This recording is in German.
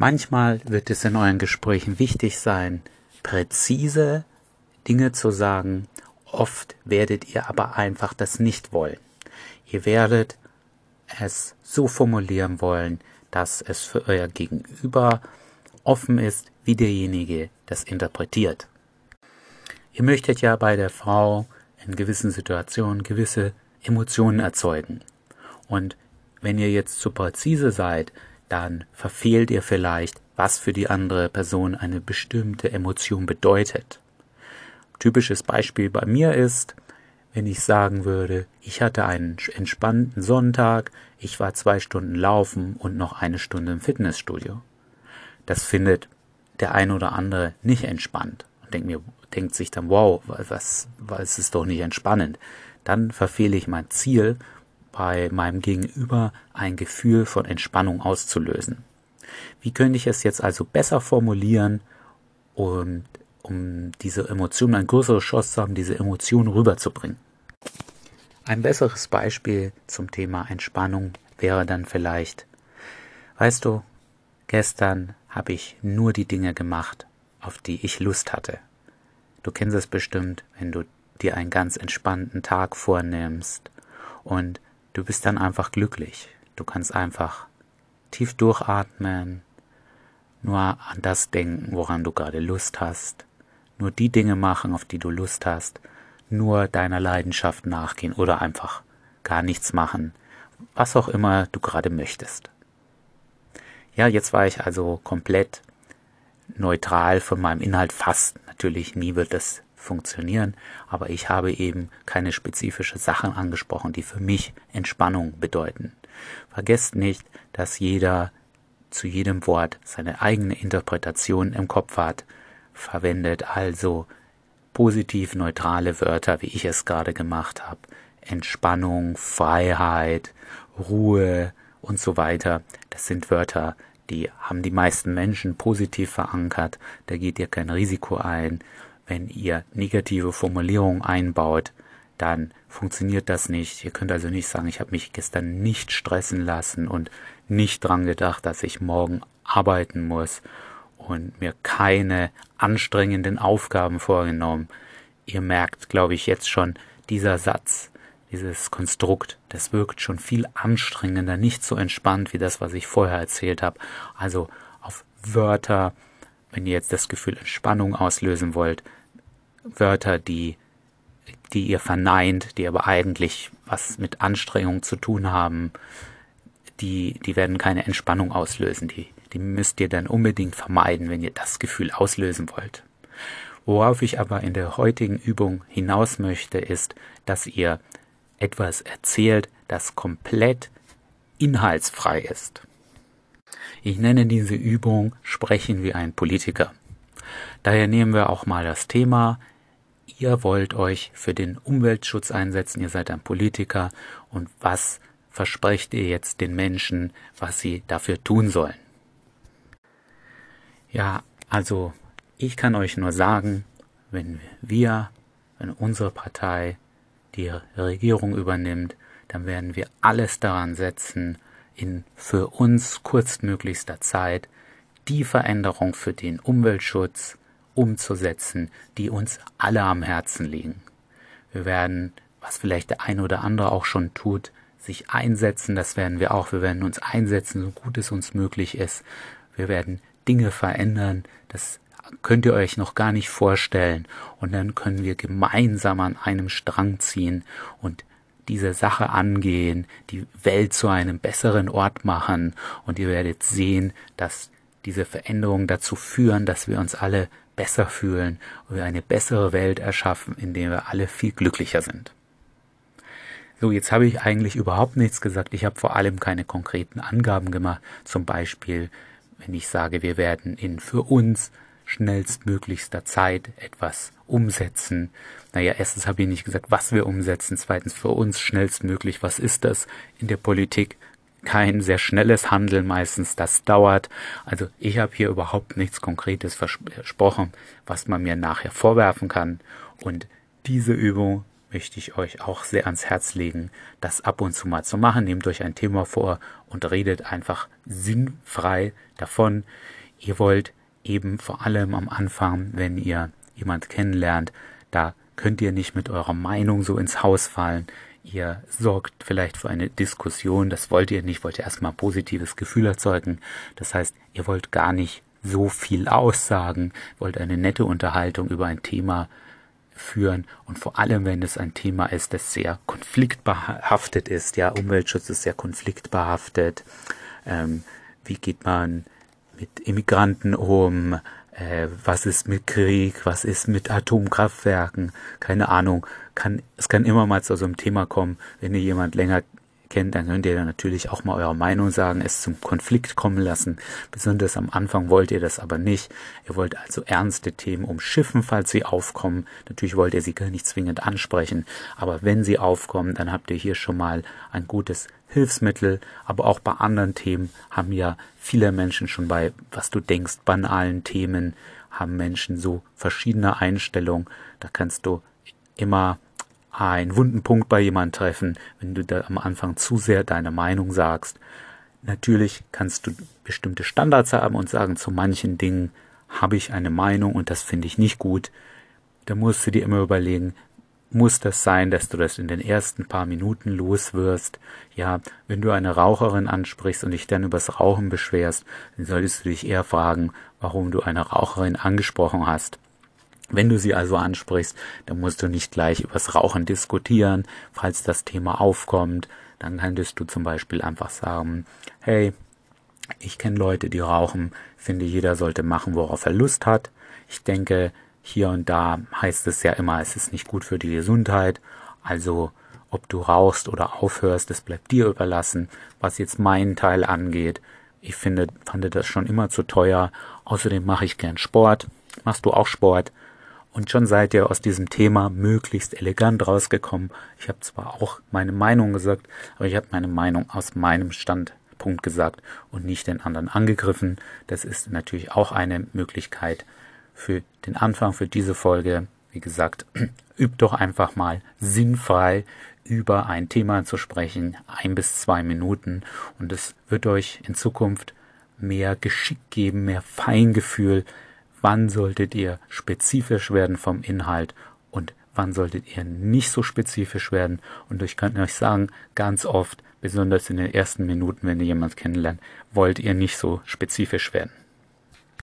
Manchmal wird es in euren Gesprächen wichtig sein, präzise Dinge zu sagen. Oft werdet ihr aber einfach das nicht wollen. Ihr werdet es so formulieren wollen, dass es für euer Gegenüber offen ist, wie derjenige das interpretiert. Ihr möchtet ja bei der Frau in gewissen Situationen gewisse Emotionen erzeugen. Und wenn ihr jetzt zu präzise seid, dann verfehlt ihr vielleicht, was für die andere Person eine bestimmte Emotion bedeutet. Typisches Beispiel bei mir ist, wenn ich sagen würde, ich hatte einen entspannten Sonntag, ich war zwei Stunden laufen und noch eine Stunde im Fitnessstudio. Das findet der ein oder andere nicht entspannt und denkt mir, denkt sich dann, wow, was, was ist doch nicht entspannend. Dann verfehle ich mein Ziel, bei meinem Gegenüber ein Gefühl von Entspannung auszulösen. Wie könnte ich es jetzt also besser formulieren, um, um diese Emotion, ein größeres Chance zu haben, diese Emotion rüberzubringen? Ein besseres Beispiel zum Thema Entspannung wäre dann vielleicht, weißt du, gestern habe ich nur die Dinge gemacht, auf die ich Lust hatte. Du kennst es bestimmt, wenn du dir einen ganz entspannten Tag vornimmst und du bist dann einfach glücklich. Du kannst einfach tief durchatmen, nur an das denken, woran du gerade Lust hast, nur die Dinge machen, auf die du Lust hast, nur deiner Leidenschaft nachgehen oder einfach gar nichts machen, was auch immer du gerade möchtest. Ja, jetzt war ich also komplett neutral von meinem Inhalt fast. Natürlich nie wird das funktionieren, aber ich habe eben keine spezifische Sachen angesprochen, die für mich Entspannung bedeuten. Vergesst nicht, dass jeder zu jedem Wort seine eigene Interpretation im Kopf hat, verwendet also positiv neutrale Wörter, wie ich es gerade gemacht habe. Entspannung, Freiheit, Ruhe und so weiter. Das sind Wörter, die haben die meisten Menschen positiv verankert. Da geht ihr kein Risiko ein. Wenn ihr negative Formulierungen einbaut, dann funktioniert das nicht. Ihr könnt also nicht sagen, ich habe mich gestern nicht stressen lassen und nicht dran gedacht, dass ich morgen arbeiten muss und mir keine anstrengenden Aufgaben vorgenommen. Ihr merkt, glaube ich, jetzt schon, dieser Satz, dieses Konstrukt, das wirkt schon viel anstrengender, nicht so entspannt wie das, was ich vorher erzählt habe. Also auf Wörter, wenn ihr jetzt das Gefühl Entspannung auslösen wollt, Wörter, die, die ihr verneint, die aber eigentlich was mit Anstrengung zu tun haben, die, die werden keine Entspannung auslösen. Die, die müsst ihr dann unbedingt vermeiden, wenn ihr das Gefühl auslösen wollt. Worauf ich aber in der heutigen Übung hinaus möchte, ist, dass ihr etwas erzählt, das komplett inhaltsfrei ist. Ich nenne diese Übung Sprechen wie ein Politiker. Daher nehmen wir auch mal das Thema, ihr wollt euch für den Umweltschutz einsetzen, ihr seid ein Politiker und was versprecht ihr jetzt den Menschen, was sie dafür tun sollen? Ja, also ich kann euch nur sagen, wenn wir, wenn unsere Partei die Regierung übernimmt, dann werden wir alles daran setzen, in für uns kurzmöglichster Zeit die Veränderung für den Umweltschutz umzusetzen, die uns alle am Herzen liegen. Wir werden, was vielleicht der eine oder andere auch schon tut, sich einsetzen, das werden wir auch. Wir werden uns einsetzen, so gut es uns möglich ist. Wir werden Dinge verändern, das könnt ihr euch noch gar nicht vorstellen. Und dann können wir gemeinsam an einem Strang ziehen und diese Sache angehen, die Welt zu einem besseren Ort machen. Und ihr werdet sehen, dass diese Veränderungen dazu führen, dass wir uns alle besser fühlen und wir eine bessere Welt erschaffen, in der wir alle viel glücklicher sind. So, jetzt habe ich eigentlich überhaupt nichts gesagt. Ich habe vor allem keine konkreten Angaben gemacht. Zum Beispiel, wenn ich sage, wir werden in für uns schnellstmöglichster Zeit etwas umsetzen. Naja, erstens habe ich nicht gesagt, was wir umsetzen. Zweitens für uns schnellstmöglich. Was ist das in der Politik? Kein sehr schnelles Handeln meistens, das dauert. Also ich habe hier überhaupt nichts Konkretes versprochen, was man mir nachher vorwerfen kann. Und diese Übung möchte ich euch auch sehr ans Herz legen, das ab und zu mal zu machen. Nehmt euch ein Thema vor und redet einfach sinnfrei davon. Ihr wollt eben vor allem am Anfang, wenn ihr jemand kennenlernt, da könnt ihr nicht mit eurer Meinung so ins Haus fallen. Ihr sorgt vielleicht für eine Diskussion, das wollt ihr nicht, wollt ihr erstmal positives Gefühl erzeugen. Das heißt, ihr wollt gar nicht so viel aussagen, wollt eine nette Unterhaltung über ein Thema führen und vor allem, wenn es ein Thema ist, das sehr konfliktbehaftet ist. Ja, Umweltschutz ist sehr konfliktbehaftet. Ähm, wie geht man mit Immigranten um? Äh, was ist mit Krieg? Was ist mit Atomkraftwerken? Keine Ahnung. Kann, es kann immer mal zu so einem Thema kommen, wenn ihr jemand länger kennt, dann könnt ihr natürlich auch mal eure Meinung sagen, es zum Konflikt kommen lassen. Besonders am Anfang wollt ihr das aber nicht. Ihr wollt also ernste Themen umschiffen, falls sie aufkommen. Natürlich wollt ihr sie gar nicht zwingend ansprechen, aber wenn sie aufkommen, dann habt ihr hier schon mal ein gutes Hilfsmittel. Aber auch bei anderen Themen haben ja viele Menschen schon bei, was du denkst, banalen Themen, haben Menschen so verschiedene Einstellungen. Da kannst du immer einen wunden Punkt bei jemand treffen, wenn du da am Anfang zu sehr deine Meinung sagst. Natürlich kannst du bestimmte Standards haben und sagen, zu manchen Dingen habe ich eine Meinung und das finde ich nicht gut. Da musst du dir immer überlegen, muss das sein, dass du das in den ersten paar Minuten loswirst? Ja, wenn du eine Raucherin ansprichst und dich dann übers Rauchen beschwerst, dann solltest du dich eher fragen, warum du eine Raucherin angesprochen hast. Wenn du sie also ansprichst, dann musst du nicht gleich übers Rauchen diskutieren. Falls das Thema aufkommt, dann könntest du zum Beispiel einfach sagen, hey, ich kenne Leute, die rauchen, finde jeder sollte machen, worauf er Lust hat. Ich denke, hier und da heißt es ja immer, es ist nicht gut für die Gesundheit. Also ob du rauchst oder aufhörst, das bleibt dir überlassen. Was jetzt meinen Teil angeht, ich finde, fand das schon immer zu teuer. Außerdem mache ich gern Sport. Machst du auch Sport? Und schon seid ihr aus diesem Thema möglichst elegant rausgekommen. Ich habe zwar auch meine Meinung gesagt, aber ich habe meine Meinung aus meinem Standpunkt gesagt und nicht den anderen angegriffen. Das ist natürlich auch eine Möglichkeit für den Anfang, für diese Folge. Wie gesagt, übt doch einfach mal sinnfrei über ein Thema zu sprechen, ein bis zwei Minuten. Und es wird euch in Zukunft mehr Geschick geben, mehr Feingefühl, wann solltet ihr spezifisch werden vom Inhalt und wann solltet ihr nicht so spezifisch werden. Und ich kann euch sagen, ganz oft, besonders in den ersten Minuten, wenn ihr jemand kennenlernt, wollt ihr nicht so spezifisch werden.